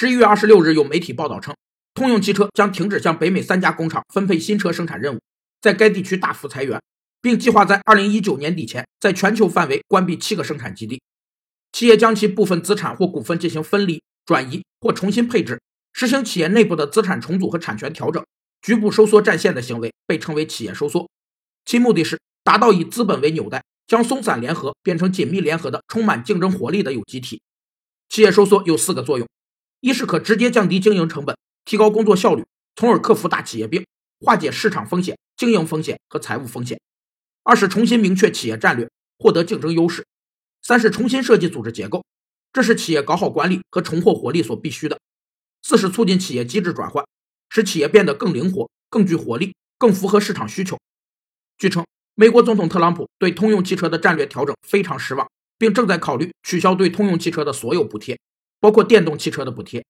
十一月二十六日，有媒体报道称，通用汽车将停止向北美三家工厂分配新车生产任务，在该地区大幅裁员，并计划在二零一九年底前在全球范围关闭七个生产基地。企业将其部分资产或股份进行分离、转移或重新配置，实行企业内部的资产重组和产权调整，局部收缩战线的行为被称为企业收缩。其目的是达到以资本为纽带，将松散联合变成紧密联合的、充满竞争活力的有机体。企业收缩有四个作用：一是可直接降低经营成本，提高工作效率，从而克服大企业病，化解市场风险、经营风险和财务风险；二是重新明确企业战略，获得竞争优势。三是重新设计组织结构，这是企业搞好管理和重获活力所必须的。四是促进企业机制转换，使企业变得更灵活、更具活力、更符合市场需求。据称，美国总统特朗普对通用汽车的战略调整非常失望，并正在考虑取消对通用汽车的所有补贴，包括电动汽车的补贴，